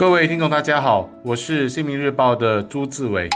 各位听众，大家好，我是新民日报的朱志伟。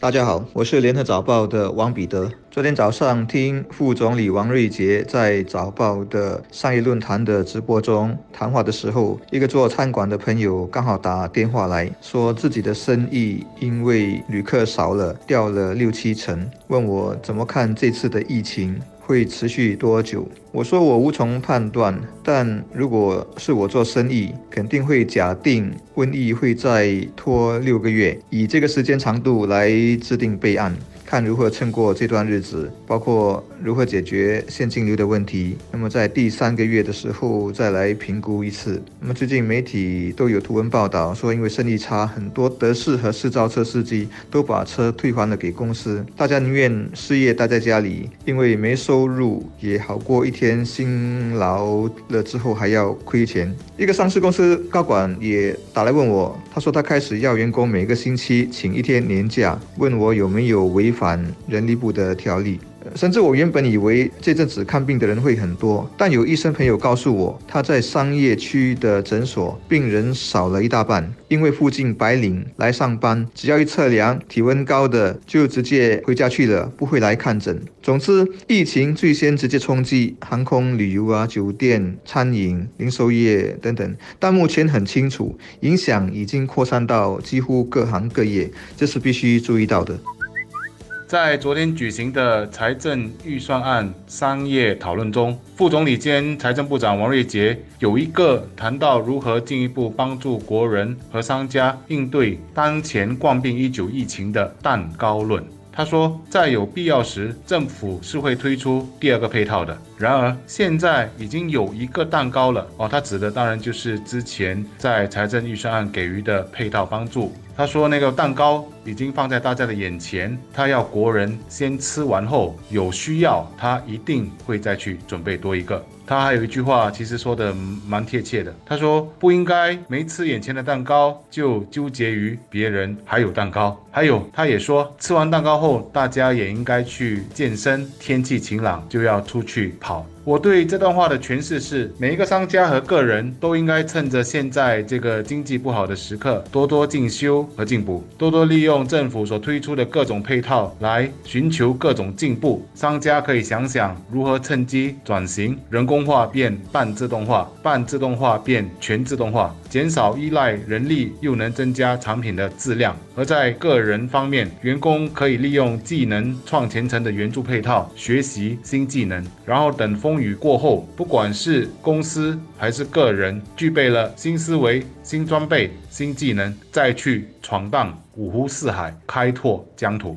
大家好，我是联合早报的王彼得。昨天早上听副总理王瑞杰在早报的商业论坛的直播中谈话的时候，一个做餐馆的朋友刚好打电话来说自己的生意因为旅客少了，掉了六七成，问我怎么看这次的疫情。会持续多久？我说我无从判断，但如果是我做生意，肯定会假定瘟疫会再拖六个月，以这个时间长度来制定备案。看如何撑过这段日子，包括如何解决现金流的问题。那么在第三个月的时候再来评估一次。那么最近媒体都有图文报道说，因为生意差，很多德士和试造车司机都把车退还了给公司。大家宁愿失业待在家里，因为没收入也好过一天辛劳了之后还要亏钱。一个上市公司高管也打来问我，他说他开始要员工每个星期请一天年假，问我有没有违。反人力部的条例，甚至我原本以为这阵子看病的人会很多，但有医生朋友告诉我，他在商业区的诊所病人少了一大半，因为附近白领来上班，只要一测量体温高的就直接回家去了，不会来看诊。总之，疫情最先直接冲击航空旅游啊、酒店、餐饮、零售业等等，但目前很清楚，影响已经扩散到几乎各行各业，这是必须注意到的。在昨天举行的财政预算案商业讨论中，副总理兼财政部长王瑞杰有一个谈到如何进一步帮助国人和商家应对当前冠病一九疫情的蛋糕论。他说，在有必要时，政府是会推出第二个配套的。然而，现在已经有一个蛋糕了哦。他指的当然就是之前在财政预算案给予的配套帮助。他说，那个蛋糕已经放在大家的眼前，他要国人先吃完后，有需要他一定会再去准备多一个。他还有一句话，其实说的蛮贴切的。他说不应该没吃眼前的蛋糕就纠结于别人还有蛋糕。还有，他也说吃完蛋糕后，大家也应该去健身。天气晴朗就要出去跑。我对这段话的诠释是：每一个商家和个人都应该趁着现在这个经济不好的时刻，多多进修和进步，多多利用政府所推出的各种配套来寻求各种进步。商家可以想想如何趁机转型，人工化变半自动化，半自动化变全自动化，减少依赖人力，又能增加产品的质量。而在个人方面，员工可以利用技能创前程的援助配套，学习新技能，然后等风。雨过后，不管是公司还是个人，具备了新思维、新装备、新技能，再去闯荡五湖四海，开拓疆土。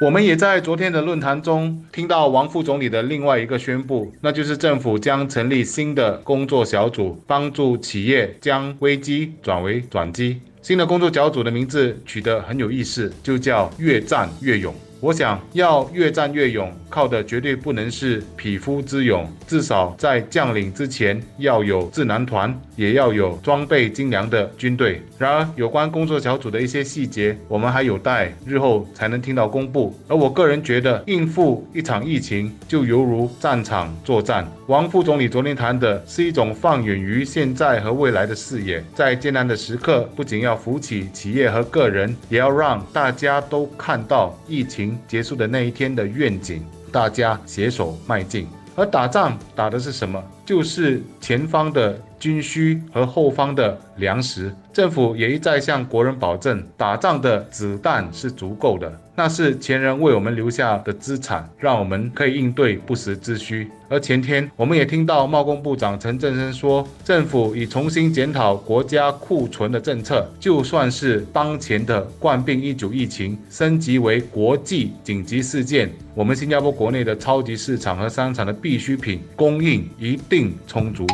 我们也在昨天的论坛中听到王副总理的另外一个宣布，那就是政府将成立新的工作小组，帮助企业将危机转为转机。新的工作小组的名字取得很有意思，就叫“越战越勇”。我想要越战越勇，靠的绝对不能是匹夫之勇，至少在将领之前要有智囊团，也要有装备精良的军队。然而，有关工作小组的一些细节，我们还有待日后才能听到公布。而我个人觉得，应付一场疫情就犹如战场作战。王副总理昨天谈的是一种放远于现在和未来的视野，在艰难的时刻，不仅要扶起企业和个人，也要让大家都看到疫情。结束的那一天的愿景，大家携手迈进。而打仗打的是什么？就是前方的军需和后方的粮食。政府也一再向国人保证，打仗的子弹是足够的，那是前人为我们留下的资产，让我们可以应对不时之需。而前天，我们也听到贸工部长陈振声说，政府已重新检讨国家库存的政策，就算是当前的冠病一九疫情升级为国际紧急事件，我们新加坡国内的超级市场和商场的必需品供应一定并充足。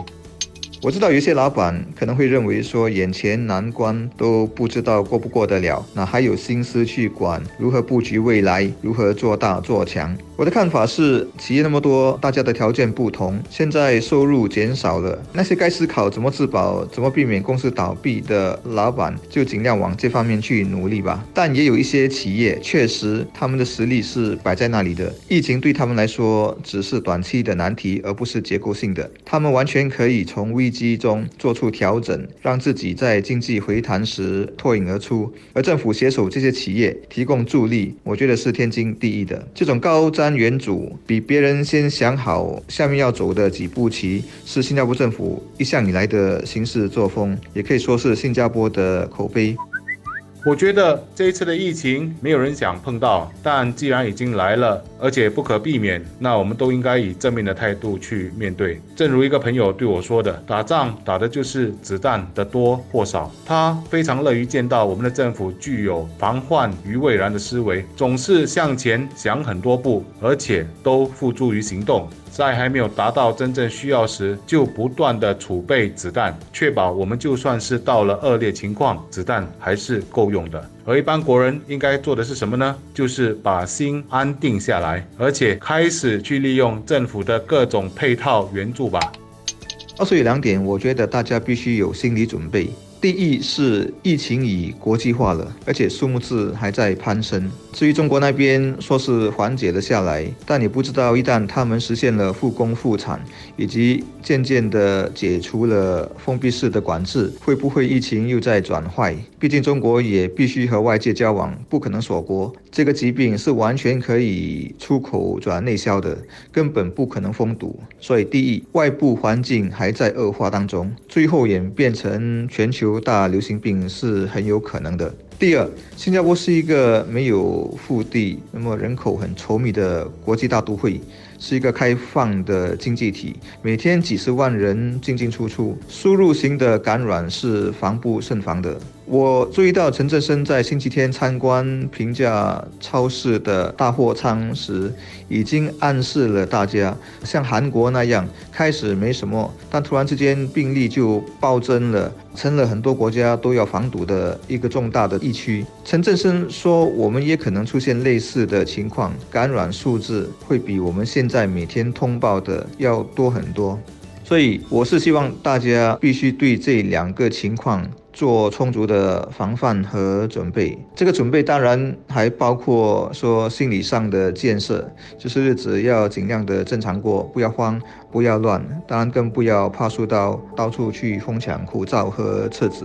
我知道有些老板可能会认为说，眼前难关都不知道过不过得了，哪还有心思去管如何布局未来，如何做大做强？我的看法是，企业那么多，大家的条件不同，现在收入减少了，那些该思考怎么自保、怎么避免公司倒闭的老板，就尽量往这方面去努力吧。但也有一些企业，确实他们的实力是摆在那里的，疫情对他们来说只是短期的难题，而不是结构性的，他们完全可以从危机中做出调整，让自己在经济回弹时脱颖而出。而政府携手这些企业提供助力，我觉得是天经地义的。这种高瞻原主，比别人先想好下面要走的几步棋，是新加坡政府一向以来的行事作风，也可以说是新加坡的口碑。我觉得这一次的疫情没有人想碰到，但既然已经来了，而且不可避免，那我们都应该以正面的态度去面对。正如一个朋友对我说的：“打仗打的就是子弹的多或少。”他非常乐于见到我们的政府具有防患于未然的思维，总是向前想很多步，而且都付诸于行动。在还没有达到真正需要时，就不断的储备子弹，确保我们就算是到了恶劣情况，子弹还是够用的。而一般国人应该做的是什么呢？就是把心安定下来，而且开始去利用政府的各种配套援助吧。二是有两点，我觉得大家必须有心理准备。第一是疫情已国际化了，而且数目字还在攀升。至于中国那边说是缓解了下来，但你不知道一旦他们实现了复工复产，以及渐渐的解除了封闭式的管制，会不会疫情又在转坏？毕竟中国也必须和外界交往，不可能锁国。这个疾病是完全可以出口转内销的，根本不可能封堵。所以，第一，外部环境还在恶化当中，最后演变成全球。大流行病是很有可能的。第二，新加坡是一个没有腹地、那么人口很稠密的国际大都会，是一个开放的经济体，每天几十万人进进出出，输入型的感染是防不胜防的。我注意到陈振生在星期天参观平价超市的大货仓时，已经暗示了大家，像韩国那样开始没什么，但突然之间病例就暴增了，成了很多国家都要防堵的一个重大的疫区。陈振生说，我们也可能出现类似的情况，感染数字会比我们现在每天通报的要多很多。所以，我是希望大家必须对这两个情况。做充足的防范和准备，这个准备当然还包括说心理上的建设，就是日子要尽量的正常过，不要慌，不要乱，当然更不要怕输到到处去疯抢口罩和厕纸。